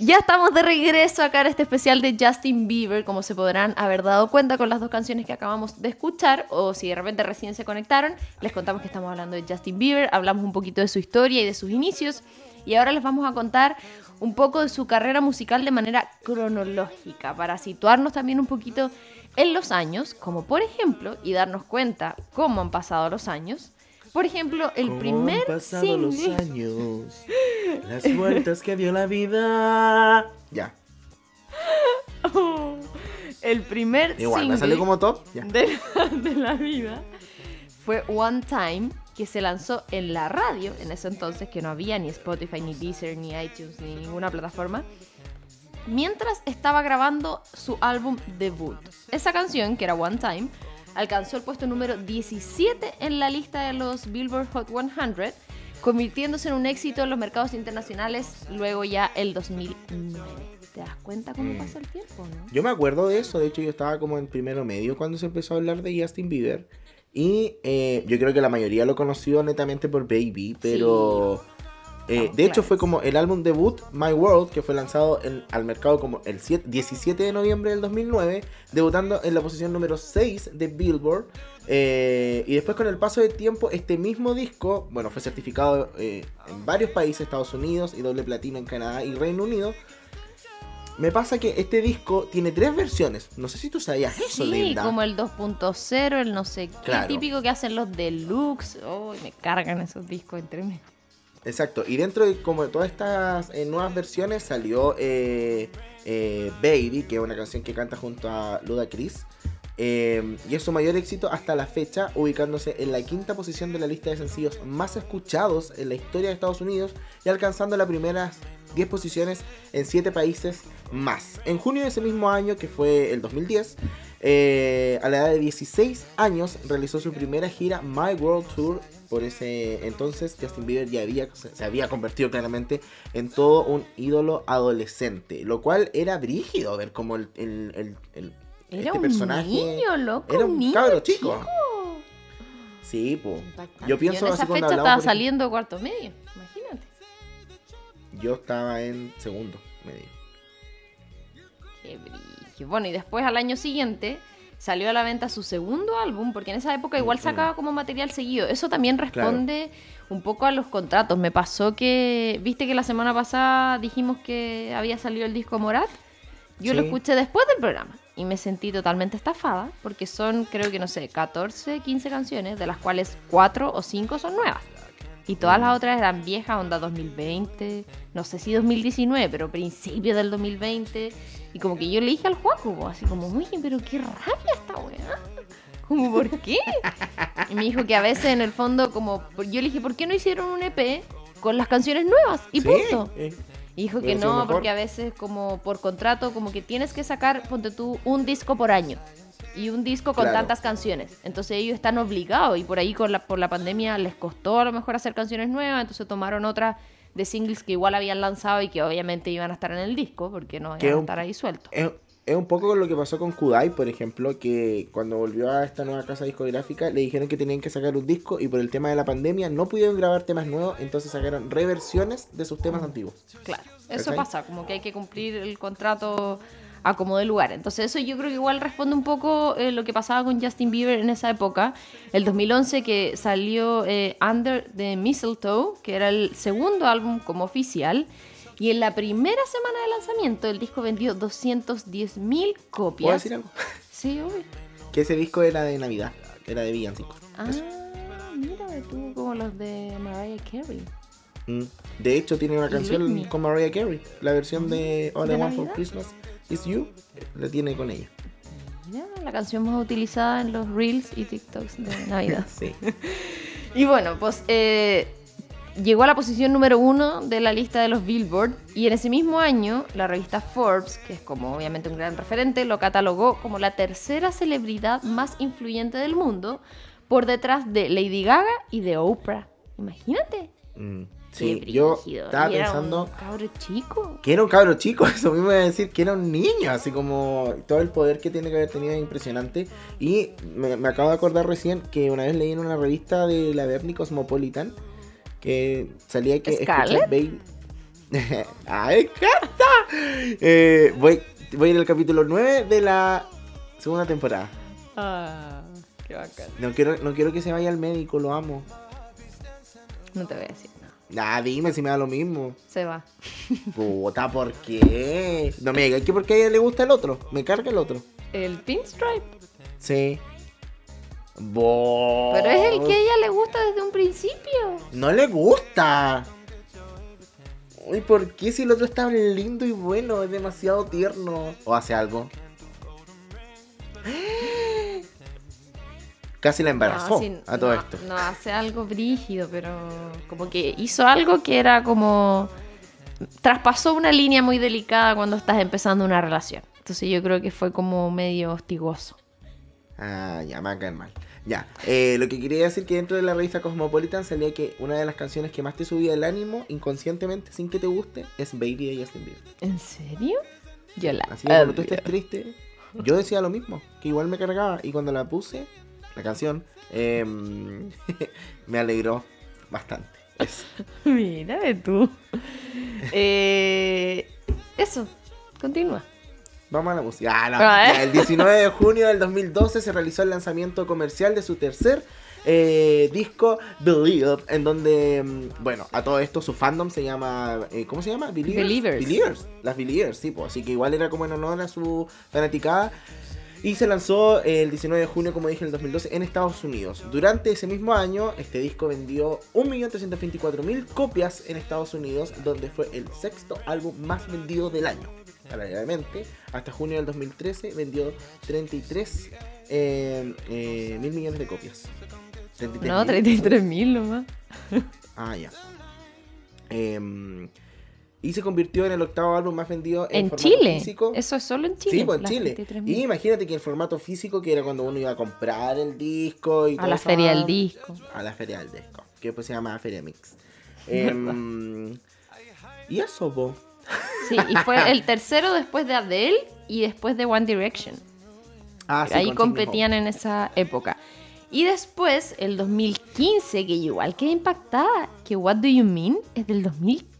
Ya estamos de regreso acá en este especial de Justin Bieber, como se podrán haber dado cuenta con las dos canciones que acabamos de escuchar, o si de repente recién se conectaron, les contamos que estamos hablando de Justin Bieber, hablamos un poquito de su historia y de sus inicios, y ahora les vamos a contar un poco de su carrera musical de manera cronológica, para situarnos también un poquito en los años, como por ejemplo, y darnos cuenta cómo han pasado los años, por ejemplo, el ¿Cómo primer han pasado los single- años, las vueltas que dio la vida. Ya, el primer igual, me single salió como top. Ya. de, la, de la vida fue One Time, que se lanzó en la radio en ese entonces, que no había ni Spotify, ni Deezer, ni iTunes, ni ninguna plataforma, mientras estaba grabando su álbum debut. Esa canción, que era One Time, alcanzó el puesto número 17 en la lista de los Billboard Hot 100, convirtiéndose en un éxito en los mercados internacionales luego ya el 2009. ¿Te das cuenta cómo pasa el tiempo, no? Yo me acuerdo de eso, de hecho yo estaba como en primero medio cuando se empezó a hablar de Justin Bieber. Y eh, yo creo que la mayoría lo conoció netamente por Baby, pero... eh, de hecho fue como el álbum debut My World, que fue lanzado en- al mercado como el 7 17 de noviembre del 2009, debutando en la posición número 6 de Billboard. Eh, y después con el paso del tiempo, este mismo disco, bueno, fue certificado eh, en varios países, Estados Unidos y doble platino en Canadá y Reino Unido. Me pasa que este disco tiene tres versiones. No sé si tú sabías eso, Sí, Linda. como el 2.0, el no sé qué, Claro. típico que hacen los deluxe. Oh, me cargan esos discos entre mí. Exacto. Y dentro de como de todas estas eh, nuevas versiones salió eh, eh, Baby, que es una canción que canta junto a Luda Chris. Eh, y es su mayor éxito hasta la fecha, ubicándose en la quinta posición de la lista de sencillos más escuchados en la historia de Estados Unidos y alcanzando las primeras 10 posiciones en 7 países más. En junio de ese mismo año, que fue el 2010, eh, a la edad de 16 años realizó su primera gira My World Tour. Por ese entonces Justin Bieber ya había, se había convertido claramente en todo un ídolo adolescente. Lo cual era brígido ver como el, el- el- el- Era este un personaje niño, loco. era un niño cabro chico. Sí, pues. Yo pienso en esa fecha estaba por saliendo cuarto medio. Imagínate. Yo estaba en segundo medio. Qué brillo. Bueno, y después al año siguiente salió a la venta su segundo álbum, porque en esa época igual sacaba como material seguido. Eso también responde un poco a los contratos. Me pasó que, viste que la semana pasada dijimos que había salido el disco Morat. Yo lo escuché después del programa y me sentí totalmente estafada, porque son, creo que no sé, 14, 15 canciones, de las cuales 4 o 5 son nuevas. Y todas las otras eran viejas, onda 2020, no sé si 2019, pero principio del 2020. Y como que yo le dije al Juaco, así como, oye, pero qué rabia esta weá. Como, ¿por qué? Y me dijo que a veces en el fondo, como, yo le dije, ¿por qué no hicieron un EP con las canciones nuevas? Y Sí, punto. eh, Y dijo que no, porque a veces como por contrato, como que tienes que sacar, ponte tú, un disco por año. Y un disco con Claro. tantas canciones. Entonces ellos están obligados y por ahí con la, por la pandemia les costó a lo mejor hacer canciones nuevas, entonces tomaron otras de singles que igual habían lanzado y que obviamente iban a estar en el disco porque no iban a estar ahí sueltos. Es, es un poco lo que pasó con Kudai, por ejemplo, que cuando volvió a esta nueva casa discográfica le dijeron que tenían que sacar un disco y por el tema de la pandemia no pudieron grabar temas nuevos, entonces sacaron reversiones de sus temas antiguos. Claro, eso ¿Cachai? pasa, como que hay que cumplir el contrato a como de lugar. Entonces eso yo creo que igual responde un poco eh, lo que pasaba con Justin Bieber en esa época. El 2011 que salió eh, Under the Mistletoe, que era el segundo álbum como oficial. Y en la primera semana de lanzamiento el disco vendió 210 mil ¿Puedo copias. decir algo? Sí, obvio. Que ese disco era de Navidad, era de Villancico. Ah, mira, tú como los de Mariah Carey. Mm. De hecho, tiene una canción con Mariah Carey. La versión de All ¿De I Want for? Christmas is You la tiene con ella. Mira, la canción más utilizada en los reels y TikToks de Navidad. Sí. Y bueno, pues eh, llegó a la posición número uno de la lista de los Billboard y en ese mismo año la revista Forbes, que es como obviamente un gran referente, lo catalogó como la tercera celebridad más influyente del mundo por detrás de Lady Gaga y de Oprah. Imagínate. Mm. Qué Sí, yo estaba Y era pensando Un cabro chico. que era un cabro chico, eso mismo iba a decir, que era un niño, así como todo el poder que tiene que haber tenido es impresionante. Y me, me acabo de acordar recién que una vez leí en una revista de la Bernie Cosmopolitan que salía que ¿Scarlett? Baby. ¡Ay, encanta! Eh, voy, voy en el capítulo 9 de la segunda temporada. Ah, qué bacán. No quiero, no quiero que se vaya al médico, lo amo. No te voy a decir Nah, dime si me da lo mismo. Se va. Puta, ¿por qué? No me digas que porque a ella le gusta el otro. Me carga el otro. El pinstripe. Sí. Bo- Pero es el que a ella le gusta desde un principio. No le gusta. Uy, ¿por qué si el otro está lindo y bueno? Es demasiado tierno. ¿O hace algo? Casi la embarazó No, sí, a todo no, esto. No, hace algo brígido, pero como que hizo algo que era como... Traspasó una línea muy delicada cuando estás empezando una relación. Entonces yo creo que fue como medio hostigoso. Ah, ya, me va a caer mal. Ya, eh, lo que quería decir que dentro de la revista Cosmopolitan salía que una de las canciones que más te subía el ánimo inconscientemente, sin que te guste, es Baby de Justin Bieber. ¿En serio? Yo la Así que cuando tú estés triste, yo decía lo mismo, que igual me cargaba. Y cuando la puse, la canción, em, me alegró bastante. Eso. Mira de tú. Eh, eso, continúa. Vamos a la música. Ah, no. Ah, ¿eh? El 19 de junio del 2012 se realizó el lanzamiento comercial de su tercer eh, disco, Believe, en donde, mm, bueno, a todo esto su fandom se llama, eh, ¿cómo se llama? Believers. Believers. Las Believers, sí, pues, así que igual era como en honor a su fanaticada. Y se lanzó el 19 de junio, como dije, en el 2012 en Estados Unidos. Durante ese mismo año, este disco vendió 1.324.000 copias en Estados Unidos, donde fue el sexto álbum más vendido del año. Paralelamente, hasta junio del 2013 vendió 33 eh, eh, mil millones de copias. 33 No, mil. 33 mil nomás. Ah, ya. Em, y se convirtió en el octavo álbum más vendido en, En formato Chile. físico. Eso es solo en Chile. Sí, pues en Chile. 33.000. Y imagínate que el formato físico, que era cuando uno iba a comprar el disco y A la feria del disco. A la feria del disco, que después se llama Feria Mix. Em, y eso, po. Sí, y fue el tercero después de Adele y después de One Direction. Ah, sí, Ahí competían en esa época. Y después, el 2015, que yo igual quedé impactada, que What Do You Mean es del 2015,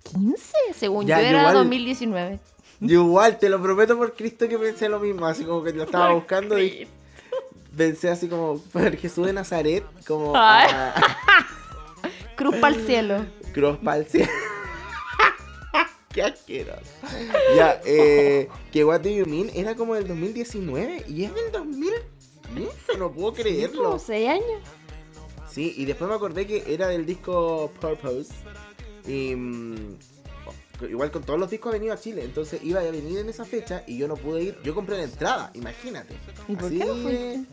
según Ya, yo era igual- 2019. Yo igual, te lo prometo por Cristo que pensé lo mismo, así como que lo estaba buscando y pensé así como por Jesús de Nazaret, como a Cruz para el cielo. Cruz pa'l cielo. Qué asqueroso. Ya, eh, que What Do You Mean era como del 2019 y es del 2015, no puedo creerlo. Como seis años. Sí, y después me acordé que era del disco Purpose. Y mm, igual con todos los discos ha venido a Chile, entonces iba a venir en esa fecha y yo no pude ir. Yo compré la entrada, imagínate. ¿Y por Así, qué no fuiste?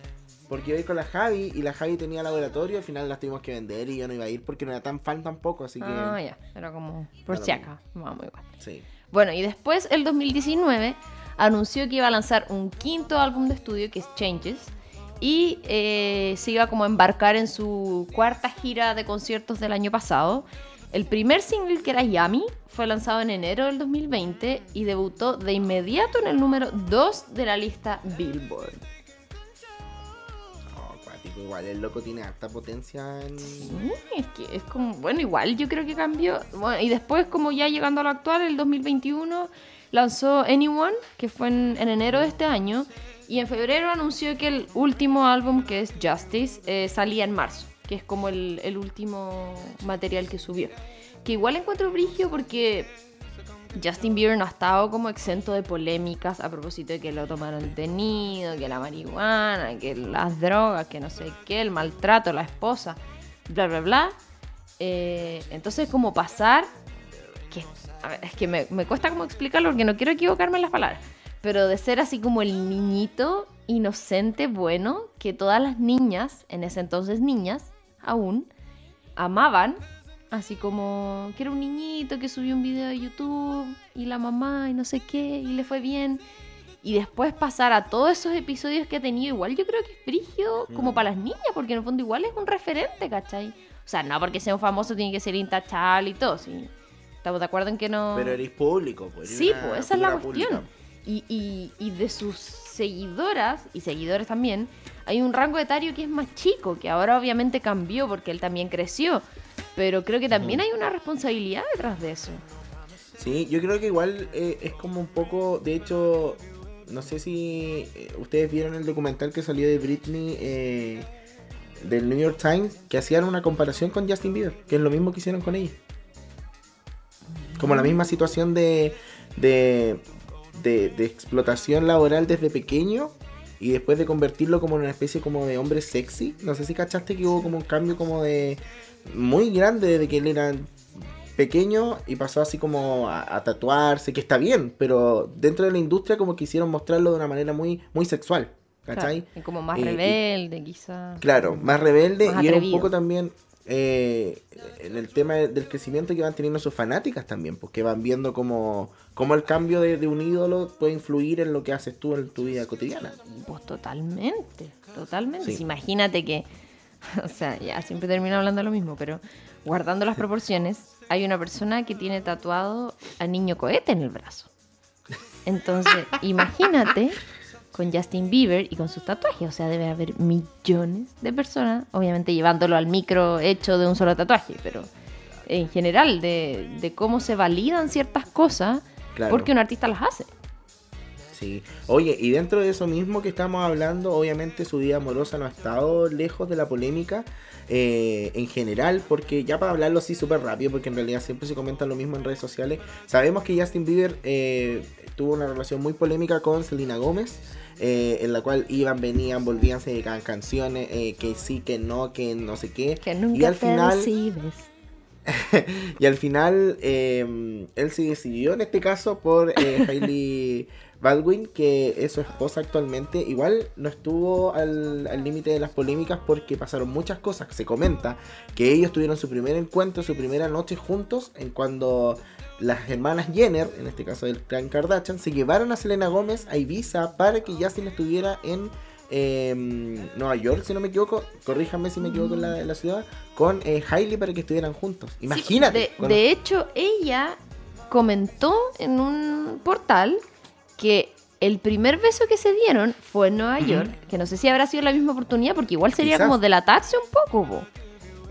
Porque iba a ir con la Javi y la Javi tenía laboratorio, al final las tuvimos que vender y yo no iba a ir porque no era tan fan tampoco, así que Ah, ya. Era como por si acá. Vamos igual. sí. Bueno, y después, el 2019, anunció que iba a lanzar un quinto álbum de estudio, que es Changes, y eh, se iba como a embarcar en su cuarta gira de conciertos del año pasado. El primer single, que era Yummy, fue lanzado en enero del 2020 y debutó de inmediato en el número 2 de la lista Billboard. Oh, cuático, igual el loco tiene harta potencia en... Mm, Es que es como, bueno, igual yo creo que cambió. Bueno, y después, como ya llegando a lo actual, el 2021 lanzó Anyone, que fue en, en enero de este año. Y en febrero anunció que el último álbum, que es Justice, eh, salía en marzo, que es como el, último material que subió. Que igual encuentro brigio porque Justin Bieber no ha estado como exento de polémicas a propósito de que lo tomaron detenido, que la marihuana, que las drogas, que no sé qué, el maltrato, la esposa, bla, bla, bla. Eh, entonces, como pasar, que, es que me, me cuesta como explicarlo porque no quiero equivocarme en las palabras, pero de ser así como el niñito inocente, bueno, que todas las niñas, en ese entonces niñas, aún, amaban, así como que era un niñito que subió un video de YouTube y la mamá y no sé qué, y le fue bien. Y después pasar a todos esos episodios que ha tenido, igual yo creo que es frigio como Mm. para las niñas, porque en el fondo igual es un referente, ¿cachai? O sea, no porque sea un famoso tiene que ser intachable y todo, sí. Estamos de acuerdo en que no... Pero eres público, pues. Sí, pues esa es la cuestión. Y, y- y de sus seguidoras y seguidores también, hay un rango etario que es más chico, que ahora obviamente cambió porque él también creció. Pero creo que también hay una responsabilidad detrás de eso. Sí, yo creo que igual eh, es como un poco, de hecho, no sé si eh, ustedes vieron el documental que salió de Britney eh, del New York Times, que hacían una comparación con Justin Bieber, que es lo mismo que hicieron con ella. Como la misma situación de, de, de, de explotación laboral desde pequeño y después de convertirlo como en una especie como de hombre sexy. No sé si cachaste que hubo como un cambio como de muy grande de que él era pequeño y pasó así como a, tatuarse, que está bien, pero dentro de la industria como quisieron mostrarlo de una manera muy, muy sexual. ¿Cachai? y como más rebelde, quizás. Claro, más rebelde y era un poco también eh, en el tema del crecimiento que van teniendo sus fanáticas también, porque van viendo cómo, cómo el cambio de, un ídolo puede influir en lo que haces tú en tu vida cotidiana. Pues totalmente, totalmente. Imagínate que, o sea, ya siempre termino hablando de lo mismo, pero guardando las proporciones, hay una persona que tiene tatuado al niño cohete en el brazo. Entonces, imagínate con Justin Bieber y con sus tatuajes. O sea, debe haber millones de personas, obviamente llevándolo al micro hecho de un solo tatuaje, pero en general, de, cómo se validan ciertas cosas porque un artista las hace. Sí. Oye, y dentro de eso mismo que estamos hablando, obviamente su vida amorosa no ha estado lejos de la polémica. Eh, en general, porque ya para hablarlo así súper rápido, porque en realidad siempre se comenta lo mismo en redes sociales, sabemos que Justin Bieber eh, tuvo una relación muy polémica con Selena Gómez. Eh, en la cual iban, venían, volvían, se dedicaban canciones, eh, que sí, que no, que no sé qué. Que nunca y al final, y al final eh, él se decidió en este caso por Hailey Baldwin, que es su esposa actualmente. Igual no estuvo al límite de las polémicas porque pasaron muchas cosas. Se comenta que ellos tuvieron su primer encuentro, su primera noche juntos, en cuando las hermanas Jenner, en este caso del clan Kardashian, se llevaron a Selena Gómez a Ibiza para que Justin estuviera en em, Nueva York, si no me equivoco, corríjanme si me equivoco en la, ciudad, con eh, Hailey para que estuvieran juntos. Imagínate. de, hecho, ella comentó en un portal que el primer beso que se dieron fue en Nueva York, que no sé si habrá sido la misma oportunidad, porque igual sería como delatarse un poco.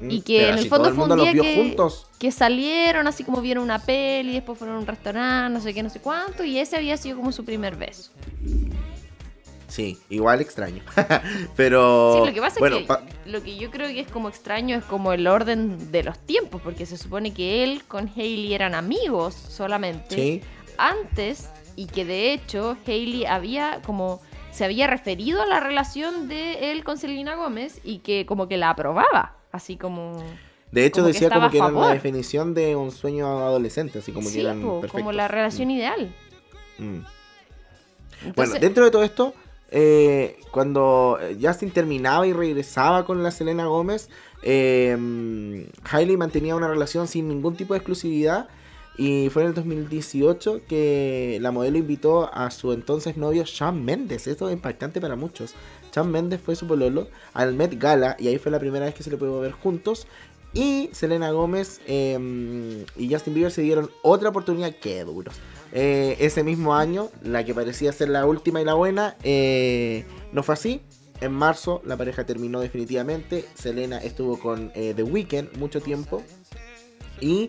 Y que en el fondo fue un día que, que, salieron, así como vieron una peli, después fueron a un restaurante, no sé qué, no sé cuánto, y ese había sido como su primer beso. Sí, igual extraño. Pero. Sí, lo que pasa es que lo que yo creo que es como extraño es como el orden de los tiempos, porque se supone que él con Hailey eran amigos solamente antes, y que de hecho Hailey había como se había referido a la relación de él con Selena Gómez y que como que la aprobaba. Así como. De hecho, decía como que era la definición de un sueño adolescente, así como que eran Como la relación mm. ideal. Mm. Bueno, dentro de todo esto, eh, cuando Justin terminaba y regresaba con la Selena Gómez, eh, Hailey mantenía una relación sin ningún tipo de exclusividad. Y fue en el 2018 que la modelo invitó a su entonces novio Shawn Mendes. Esto es impactante para muchos. Shawn Mendes fue su pololo al Met Gala y ahí fue la primera vez que se le pudo ver juntos. Y Selena Gómez em, y Justin Bieber se dieron otra oportunidad. ¡Qué duros! Eh, ese mismo año, la que parecía ser la última y la buena, eh, no fue así. En marzo la pareja terminó definitivamente. Selena estuvo con eh, The Weeknd mucho tiempo. Y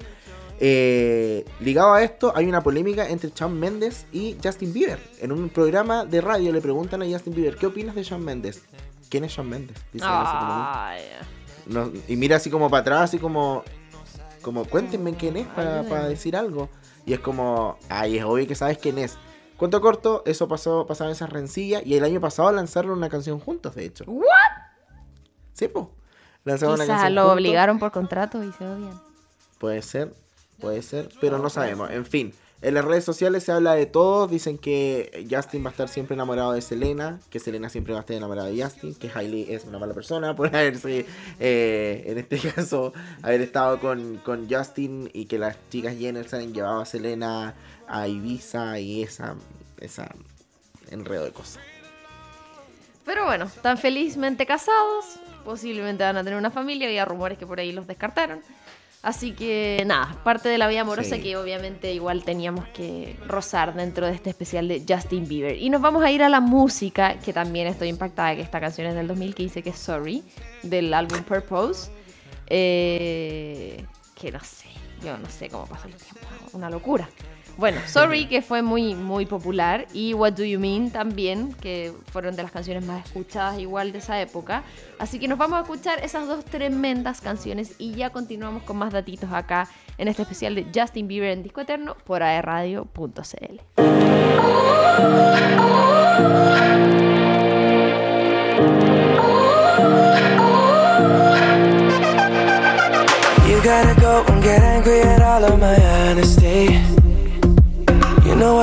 eh, ligado a esto, hay una polémica entre Shawn Mendes y Justin Bieber. En un programa de radio le preguntan a Justin Bieber, ¿qué opinas de Shawn Mendes? ¿Quién es Shawn Mendes? y mira así como para atrás, así como, como cuéntenme quién es para, decir algo. Y es como, ay, es obvio que sabes quién es. Cuento corto, eso pasó, pasaba en esa rencilla y el año pasado lanzaron una canción juntos, de hecho. ¿What? Sí, pues. Lanzaron una canción lo obligaron por contrato y se odian. Puede ser. Puede ser, pero no sabemos. En fin, en las redes sociales se habla de todo. Dicen que Justin va a estar siempre enamorado de Selena, que Selena siempre va a estar enamorada de Justin, que Hailey es una mala persona por haberse, eh, en este caso, haber estado con, con, Justin y que las chicas Jenner se han llevado a Selena a Ibiza y esa, esa enredo de cosas. Pero bueno, están felizmente casados, posiblemente van a tener una familia, había rumores que por ahí los descartaron. Así que nada, parte de la vida amorosa que obviamente igual teníamos que rozar dentro de este especial de Justin Bieber. Y nos vamos a ir a la música, que también estoy impactada que esta canción es del 2015, que es Sorry, del álbum Purpose. Eh, que no sé, yo no sé cómo pasa el tiempo, una locura. Bueno, Sorry, que fue muy, muy popular, y What Do You Mean también, que fueron de las canciones más escuchadas igual de esa época. Así que nos vamos a escuchar esas dos tremendas canciones y ya continuamos con más datitos acá en este especial de Justin Bieber en Disco Eterno por aerradio.cl. You gotta go and get angry at all of my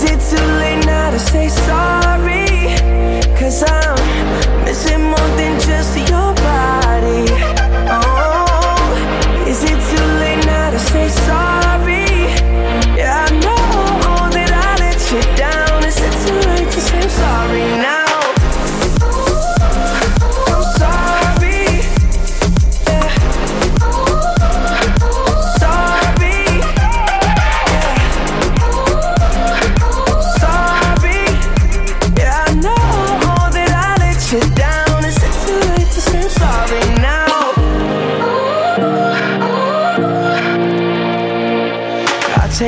Is it too late now to say sorry? Cause I'm missing more than just your body Oh, is it too late now to say sorry? Yeah, I know that I let you down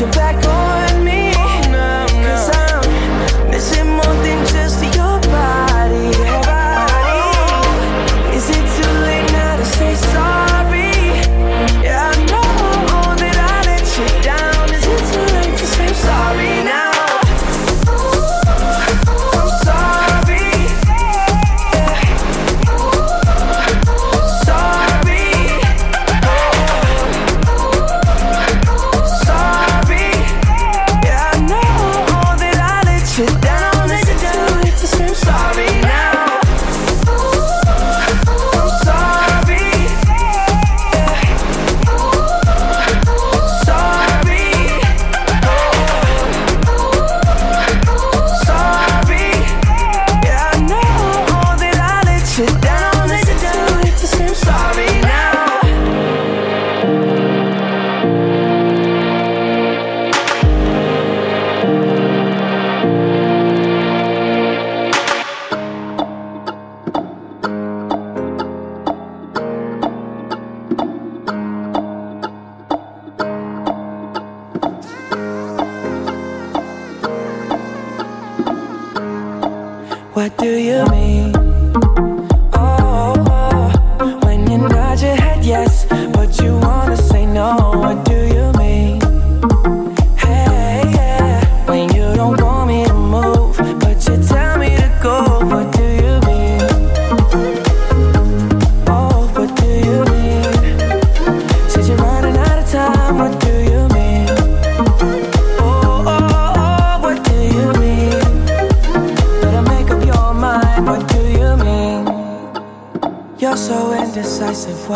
You back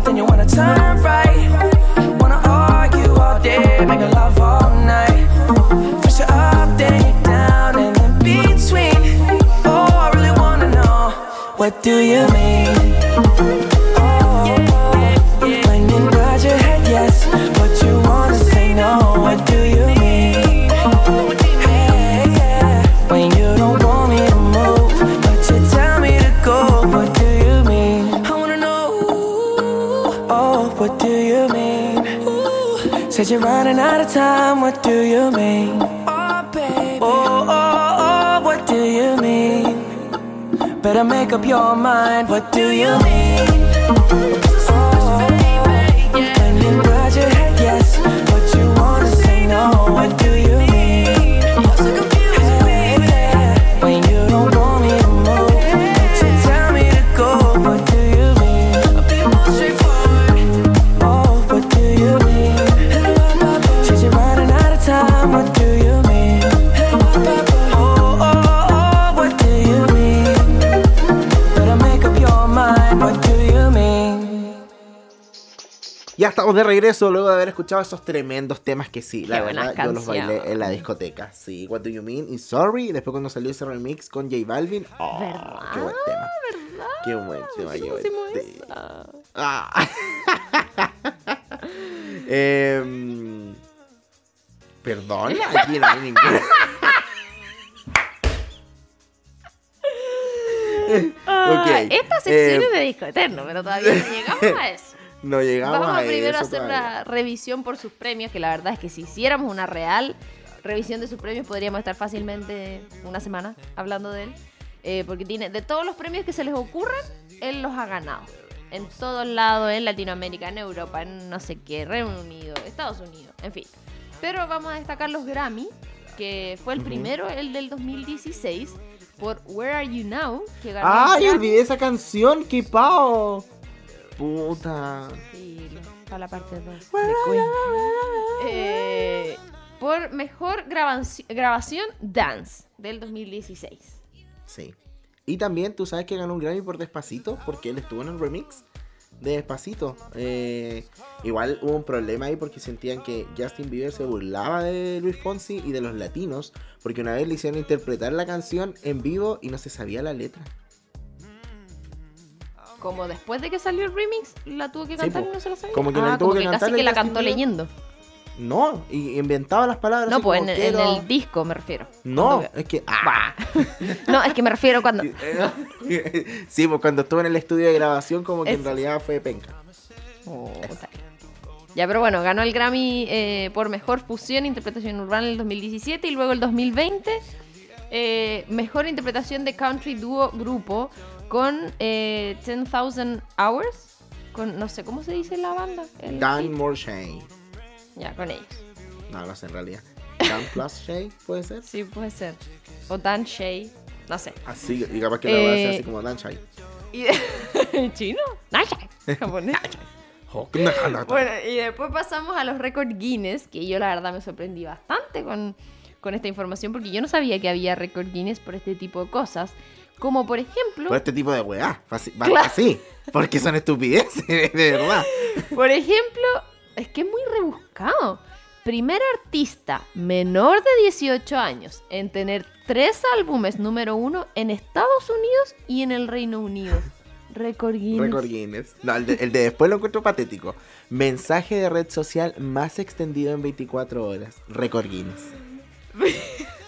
left, then you wanna turn right. Wanna argue all day, make love all night. First, you're up, then you're down, and in between. Oh, I really wanna know what do you mean? Mean? Oh, baby. Oh, oh, oh, what do you mean? Better make up your mind, what do you mean? Estamos de regreso luego de haber escuchado esos tremendos temas que sí, la verdad, yo los bailé en la discoteca. Sí, What Do You Mean y Sorry. Y después cuando salió ese remix con J Balvin. Oh, qué buen tema. ¿verdad? Qué buen tema, qué buen tema. Ah. eh, perdón, aquí no hay ninguna. okay. Esta sección eh, es de disco eterno, pero todavía no llegamos a eso. No llegamos Vamos a, primero a hacer una revisión por sus premios, que la verdad es que si hiciéramos una real revisión de sus premios podríamos estar fácilmente una semana hablando de él. Eh, porque tiene de todos los premios que se les ocurran, él los ha ganado. En todos lados, en Latinoamérica, en Europa, en no sé qué, Reino Unido, Estados Unidos, en fin. Pero vamos a destacar los Grammy, que fue el primero, el del 2016, por Where Are You Now, que ganó. ¡Ay, olvidé esa canción! ¡Qué pao! Puta. Sí, para la parte 2 eh, por mejor grabación Dance del 2016. Sí. Y también tú sabes que ganó un Grammy por Despacito, porque él estuvo en el remix de Despacito. Eh, igual hubo un problema ahí porque sentían que Justin Bieber se burlaba de Luis Fonsi y de los latinos, porque una vez le hicieron interpretar la canción en vivo y no se sabía la letra como después de que salió el remix, la tuvo que cantar y no se la sabía. Como que ah, tuvo que, Casi que la cantó leyendo. No, y inventaba las palabras. No, pues en, el disco me refiero. No, es que. Ah. no, es que me refiero cuando. sí, pues cuando estuve en el estudio de grabación, como que en realidad fue penca. Oh, ya, pero bueno, ganó el Grammy eh, por mejor fusión e interpretación urbana en el 2017 y luego el 2020. Eh, mejor interpretación de country dúo grupo con eh, 10,000 Hours. Con, no sé cómo se dice la banda. Dan Morshay. Ya, con ellos. No, no sé en realidad. Dan Plus Shay, ¿puede ser? Sí, puede ser. O Dan Shay, no sé. Así, y capaz que la base así eh, como Dan Shay. ¿Y ¿Chino? Dan Shay. Japonés. bueno, y después pasamos a los récords Guinness, que yo la verdad me sorprendí bastante con, con esta información, porque yo no sabía que había récord Guinness por este tipo de cosas. Como por ejemplo. Por este tipo de weá. Así. Porque son estupideces, de verdad. Por ejemplo, es que es muy rebuscado. Primer artista menor de 18 años en tener tres álbumes número uno en Estados Unidos y en el Reino Unido. Record Guinness. Record Guinness. No, el de, el de, después lo encuentro patético. Mensaje de red social más extendido en 24 horas. Record Guinness.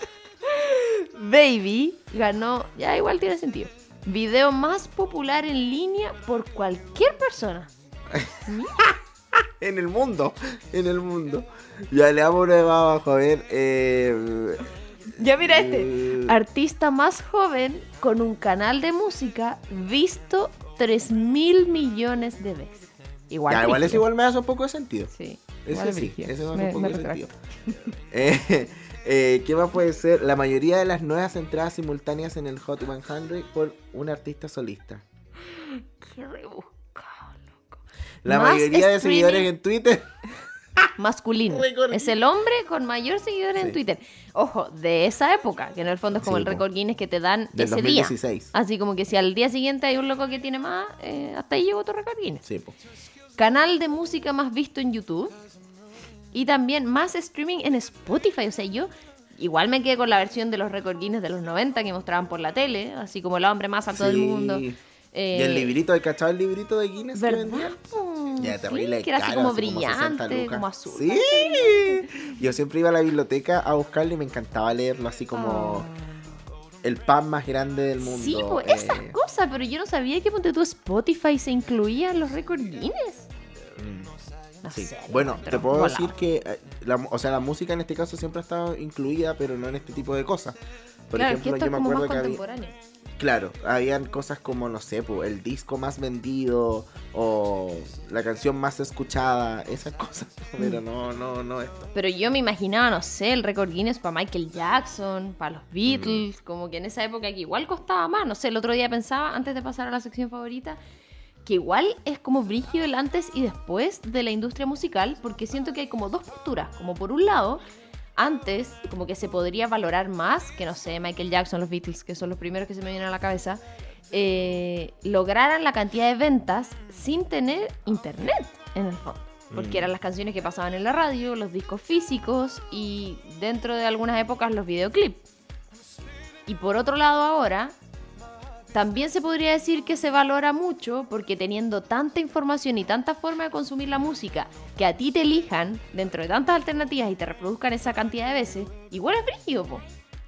Baby ganó, ya igual tiene sentido, video más popular en línea por cualquier persona. en el mundo, en el mundo. Ya le amo una de abajo, a ver. Eh, ya mira este. Eh, Artista más joven con un canal de música visto 3 mil millones de veces. igual. Ya, igual es igual me hace un poco de sentido. Sí. sí, me hace un poco de sentido. Eh, eh, ¿Qué más puede ser? La mayoría de las nuevas entradas simultáneas en el Hot 100 por un artista solista. Qué rebuscado, loco. La Más mayoría de seguidores en Twitter. Masculino. Es el hombre con mayor seguidores en Sí. Twitter. Ojo, de esa época, que en el fondo es como Sí, el récord Guinness que te dan Del ese 2016. día. Así como que si al día siguiente hay un loco que tiene más, eh, hasta ahí llegó tu récord Guinness. Sí, po. Canal de música más visto en YouTube. Y también más streaming en Spotify. O sea, yo igual me quedé con la versión de los récord Guinness de los 90 que mostraban por la tele. Así como el hombre más alto del Sí. mundo. y Eh, el librito, ¿hay cachado el librito de Guinness po? Ya, Sí, terrible que era así como así como 60 brillante, como azul. Sí. Yo siempre iba a la biblioteca a buscarlo y me encantaba leerlo así como Ah. el pan más grande del mundo. Sí, pues eh, esas cosas, pero yo no sabía que ponte tú Spotify se incluía en los récord Guinness. Sí. sé, Bueno, encuentro te puedo volado. decir que eh, la, o sea, la música en este caso siempre ha estado incluida, pero no en este tipo de cosas. Por claro, ejemplo, yo me acuerdo que había. Claro, habían cosas como, no sé, pues, el disco más vendido o la canción más escuchada, esas cosas, pero Mm. no, no, no esto. Pero yo me imaginaba, no sé, el récord Guinness para Michael Jackson, para los Beatles, Mm. como que en esa época que igual costaba más. No sé, el otro día pensaba, antes de pasar a la sección favorita, que igual es como brígido el antes y después de la industria musical, porque siento que hay como dos posturas. Como por un lado, antes como que se podría valorar más que, no sé, Michael Jackson, los Beatles, que son los primeros que se me vienen a la cabeza, eh, lograran la cantidad de ventas sin tener internet en el fondo. Porque Mm. eran las canciones que pasaban en la radio, los discos físicos y dentro de algunas épocas los videoclips. Y por otro lado ahora, también se podría decir que se valora mucho porque teniendo tanta información y tanta forma de consumir la música, que a ti te elijan dentro de tantas alternativas y te reproduzcan esa cantidad de veces, igual es brígido, po.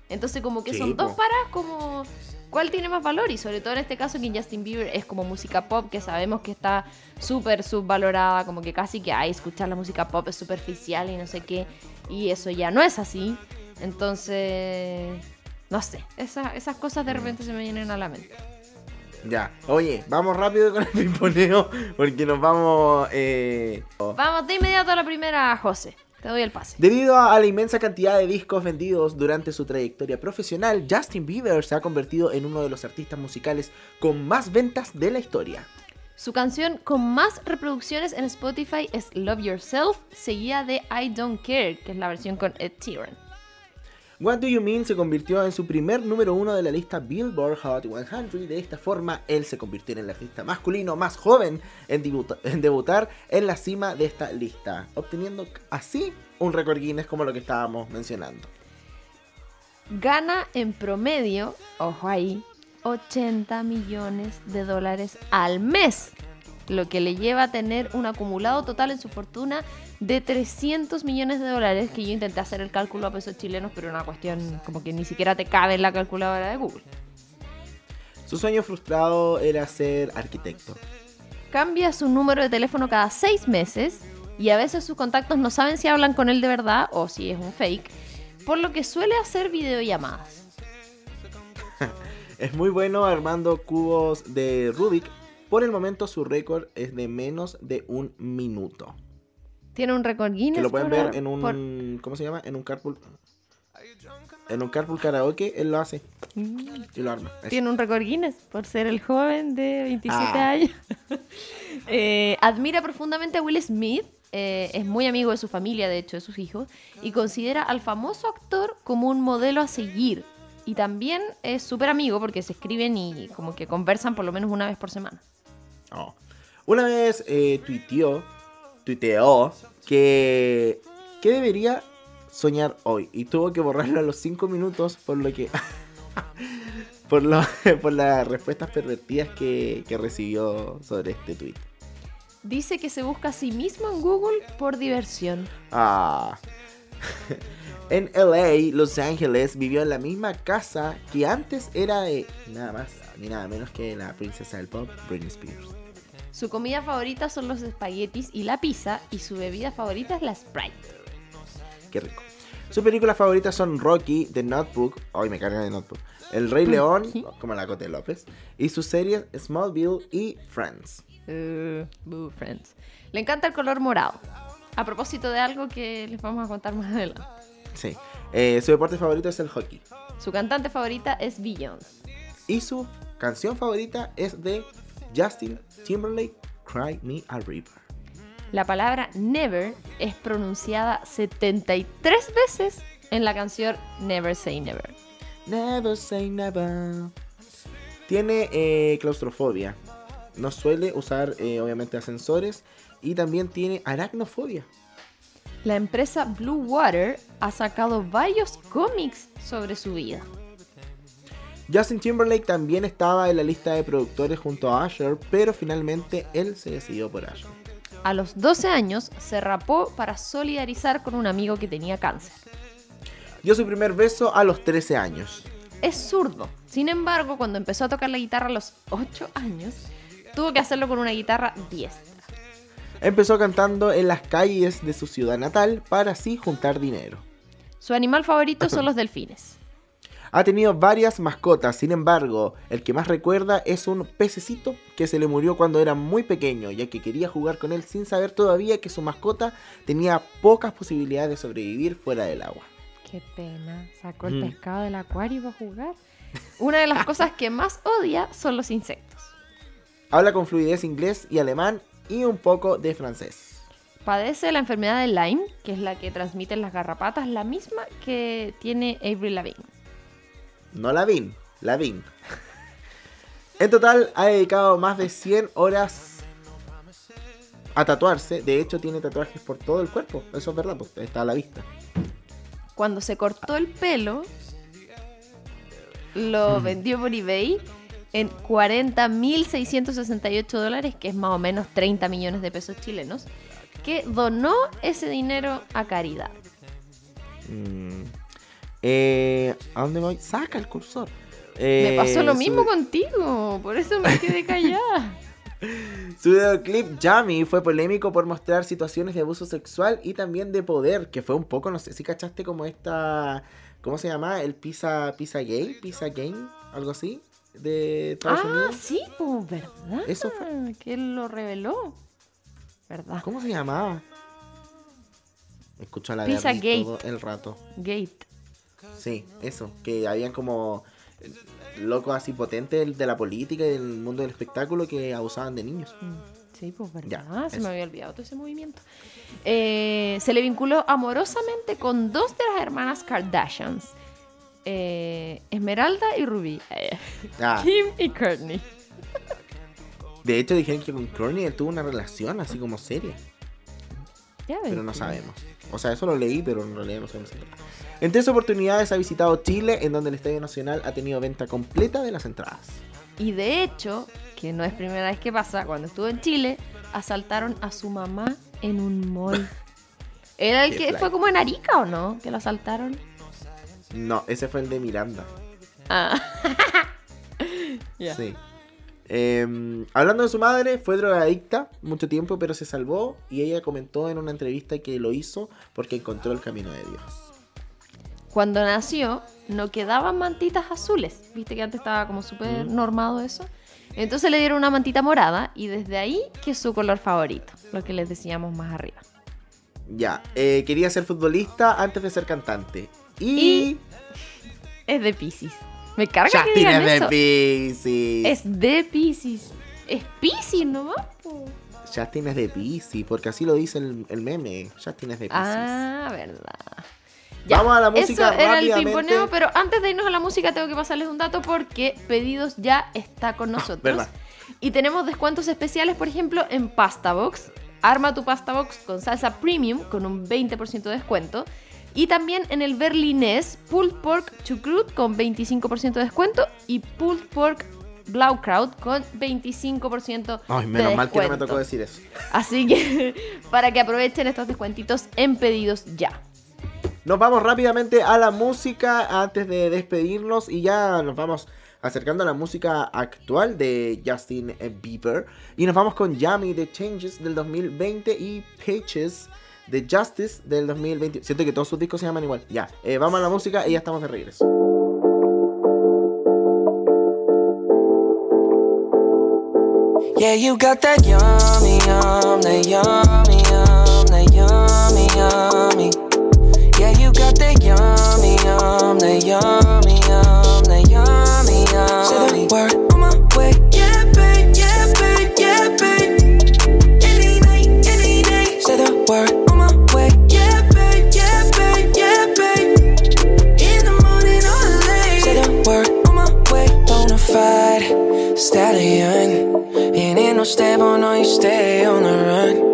Entonces como que Sí, son dos paras como... ¿Cuál tiene más valor? Y sobre todo en este caso que Justin Bieber es como música pop, que sabemos que está súper subvalorada, como que casi que, ay, escuchar la música pop es superficial y no sé qué. Y eso ya no es así. Entonces, no sé, esa- esas cosas de repente se me vienen a la mente. Ya, oye, vamos rápido con el pimponeo porque nos vamos... eh, Vamos de inmediato a la primera, José. Te doy el pase. Debido a la inmensa cantidad de discos vendidos durante su trayectoria profesional, Justin Bieber se ha convertido en uno de los artistas musicales con más ventas de la historia. Su canción con más reproducciones en Spotify es Love Yourself, seguida de I Don't Care, que es la versión con Ed Sheeran. What Do You Mean se convirtió en su primer número uno de la lista Billboard Hot 100. De esta forma, él se convirtió en el artista masculino más joven en, en debutar en la cima de esta lista, obteniendo así un récord Guinness como lo que estábamos mencionando. Gana en promedio, ojo ahí, 80 millones de dólares al mes, lo que le lleva a tener un acumulado total en su fortuna de 300 millones de dólares, que yo intenté hacer el cálculo a pesos chilenos, pero una cuestión como que ni siquiera te cabe en la calculadora de Google. Su sueño frustrado era ser arquitecto. Cambia su número de teléfono cada seis meses y a veces sus contactos no saben si hablan con él de verdad o si es un fake, por lo que suele hacer videollamadas. Es muy bueno armando cubos de Rubik. Por el momento su récord es de menos de un minuto. Tiene un récord Guinness. Que lo pueden por- ver en un... por- ¿Cómo se llama? En un carpool... En un carpool karaoke, él lo hace. Mm. Y lo arma. Eso. Tiene un récord Guinness por ser el joven de 27 Ah. años. Eh, admira profundamente a Will Smith. eh, es muy amigo de su familia, de hecho, de sus hijos. Y considera al famoso actor como un modelo a seguir. Y también es súper amigo porque se escriben y como que conversan por lo menos una vez por semana. Oh. Una vez eh, tuiteó, tuiteó que, que debería soñar hoy y tuvo que borrarlo a los 5 minutos por lo que por, lo, por las respuestas pervertidas que, que recibió sobre este tweet. Dice que se busca a sí mismo en Google por diversión. Ah. En LA, Los Ángeles, vivió en la misma casa que antes era de nada más ni nada menos que la princesa del pop, Britney Spears. Su comida favorita son los espaguetis y la pizza y su bebida favorita es la Sprite. Qué rico. Sus películas favoritas son Rocky, The Notebook, hoy me carga de Notebook, El Rey León, como la Cote López, y sus series Smallville y Friends. Uh, friends. Le encanta el color morado. A propósito de algo que les vamos a contar más adelante. Sí. Eh, su deporte favorito es el hockey. Su cantante favorita es Beyoncé. Y su canción favorita es de Justin Timberlake, Cry Me a River. La palabra never es pronunciada 73 veces en la canción Never Say Never. Never say never. Tiene eh, claustrofobia. No suele usar, eh, obviamente, ascensores. Y también tiene aracnofobia. La empresa Blue Water ha sacado varios cómics sobre su vida. Justin Timberlake también estaba en la lista de productores junto a Usher, pero finalmente él se decidió por Usher. A los 12 años se rapó para solidarizar con un amigo que tenía cáncer. Dio su primer beso a los 13 años. Es zurdo. Sin embargo, cuando empezó a tocar la guitarra a los 8 años, tuvo que hacerlo con una guitarra diestra. Empezó cantando en las calles de su ciudad natal para así juntar dinero. Su animal favorito son los delfines. Ha tenido varias mascotas, sin embargo, el que más recuerda es un pececito que se le murió cuando era muy pequeño, ya que quería jugar con él sin saber todavía que su mascota tenía pocas posibilidades de sobrevivir fuera del agua. Qué pena, sacó el pescado del acuario para jugar. Una de las cosas que más odia son los insectos. Habla con fluidez inglés y alemán y un poco de francés. Padece la enfermedad de Lyme, que es la que transmiten las garrapatas, la misma que tiene Avril Lavigne. No la Lavín, Lavín. En total ha dedicado más de 100 horas a tatuarse. De hecho, tiene tatuajes por todo el cuerpo. Eso es verdad, pues está a la vista. Cuando se cortó el pelo, lo Mm. vendió por eBay en 40.668 dólares, que es más o menos 30 millones de pesos chilenos, que donó ese dinero a caridad. Mm. Eh, ¿A dónde voy? Saca el cursor. Me Eh, pasó lo su- mismo contigo, por eso me quedé callada. Su videoclip Yummy fue polémico por mostrar situaciones de abuso sexual y también de poder, que fue un poco, no sé si cachaste como esta, ¿cómo se llama? El pizza, pizza gay, pizza game, algo así, de Estados ah, Unidos. sí, pues, ¿verdad? Eso fue. Que él lo reveló. ¿Verdad? ¿Cómo se llamaba? Escucho a la Pizza Gate. todo el rato. Gate. Sí, eso, que habían como locos así potentes de la política y del mundo del espectáculo que abusaban de niños. Mm, Sí, pues Ya, verdad, se eso. me había olvidado todo ese movimiento. Eh, se le vinculó amorosamente con dos de las hermanas Kardashians. eh, Esmeralda y Ruby. Eh, Ah, Kim y Courtney. de hecho dijeron que con Courtney él tuvo una relación así como seria. Ya ves pero no tú. sabemos. O sea, eso lo leí, pero en realidad no sabemos. En tres oportunidades ha visitado Chile, en donde el Estadio Nacional ha tenido venta completa de las entradas. Y de hecho, que no es primera vez que pasa, cuando estuvo en Chile, asaltaron a su mamá en un mall. ¿Era el Qué que fly. fue como en Arica o no? Que lo asaltaron. No, ese fue el de Miranda. Ah. Sí. Eh, hablando de su madre, fue drogadicta mucho tiempo, pero se salvó y ella comentó en una entrevista que lo hizo porque encontró el camino de Dios. Cuando nació, no quedaban mantitas azules. Viste que antes estaba como súper normado eso. Entonces le dieron una mantita morada y desde ahí que es su color favorito, lo que les decíamos más arriba. Ya, eh, quería ser futbolista antes de ser cantante. Y... Y- Es de Pisces. Me carga que Justin digan es eso. de Pisces. Es de Pisces. Es Pisces nomás. Justin es de Pisces, porque así lo dice el, el meme. Justin es de Pisces. Ah, verdad. Vamos a la música Eso era el pimponeo, pero antes de irnos a la música tengo que pasarles un dato porque Pedidos ya está con nosotros. Ah, verdad. Y tenemos descuentos especiales, por ejemplo, en Pasta Box. Arma tu Pasta Box con salsa premium con un 20% de descuento. Y también en el berlinés Pulled Pork Chucrut con 25% de descuento y Pulled Pork Blaukraut con 25% Ay, de menos mal que no me descuento. tocó decir eso. Así que para que aprovechen estos descuentitos en pedidos ya. Nos vamos rápidamente a la música antes de despedirnos y ya nos vamos acercando a la música actual de Justin Bieber. Y nos vamos con Yummy de Changes del 2020 y Pages de Justice del 2020. Siento que todos sus discos se llaman igual. Ya, eh, vamos a la música y ya estamos de regreso. Yeah, you got that yummy, yummy, yummy, yummy. Yeah, you got that yummy, yum, that yummy, yum, that yummy, yummy. Say the word on my way. Yeah, babe, yeah, babe, yeah, babe. Any night, any day. Say the word on my way. Yeah, babe, yeah, babe, yeah, babe. In the morning or late. Say the word on my way. Bonafide stallion. Ain't in no stable, no, you stay on the run.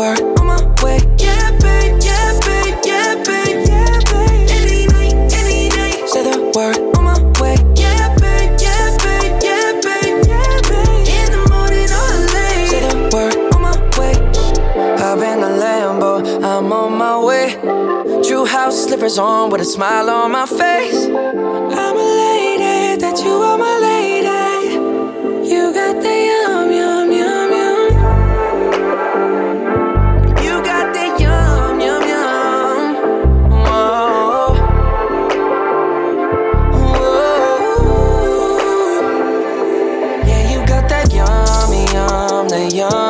Word on my way. Yeah, babe, yeah, babe, yeah, babe, yeah, babe. Any night, any day. Say the word on my way. Yeah, babe, yeah, babe, yeah, babe, yeah, babe. In the morning or late. Say the word on my way. Hop in the Lambo, I'm on my way. True house slippers on with a smile on my face. I'm elated that you are my lady. You got the yum I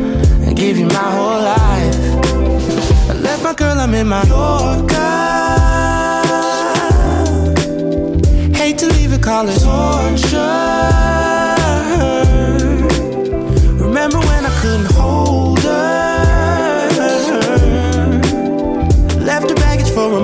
give you my whole life. I left my girl, I'm in my Yorker. Hate to leave it, call it torture. Remember when I couldn't hold her? Left her baggage for a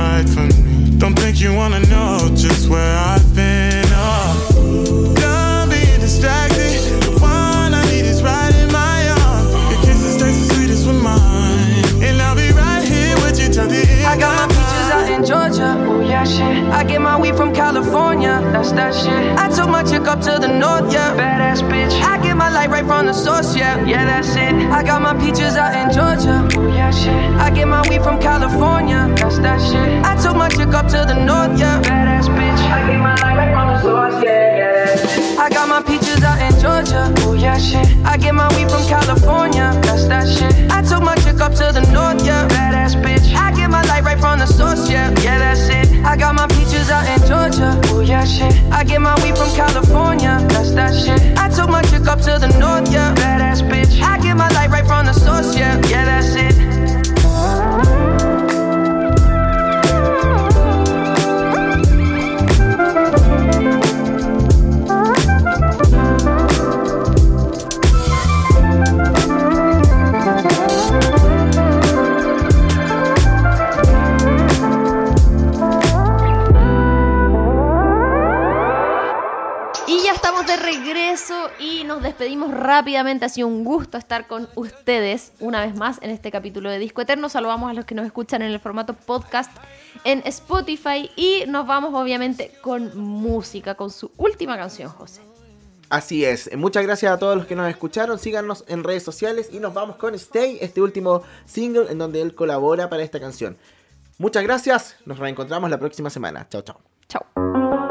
to the north, yeah. Rápidamente. Ha sido un gusto estar con ustedes una vez más en este capítulo de Disco Eterno. Saludamos a los que nos escuchan en el formato podcast en Spotify y nos vamos obviamente con música, con su última canción, José. Así es. Muchas gracias a todos los que nos escucharon. Síganos en redes sociales y nos vamos con Stay, este último single en donde él colabora para esta canción. Muchas gracias. Nos reencontramos la próxima semana. Chao, chao. Chao.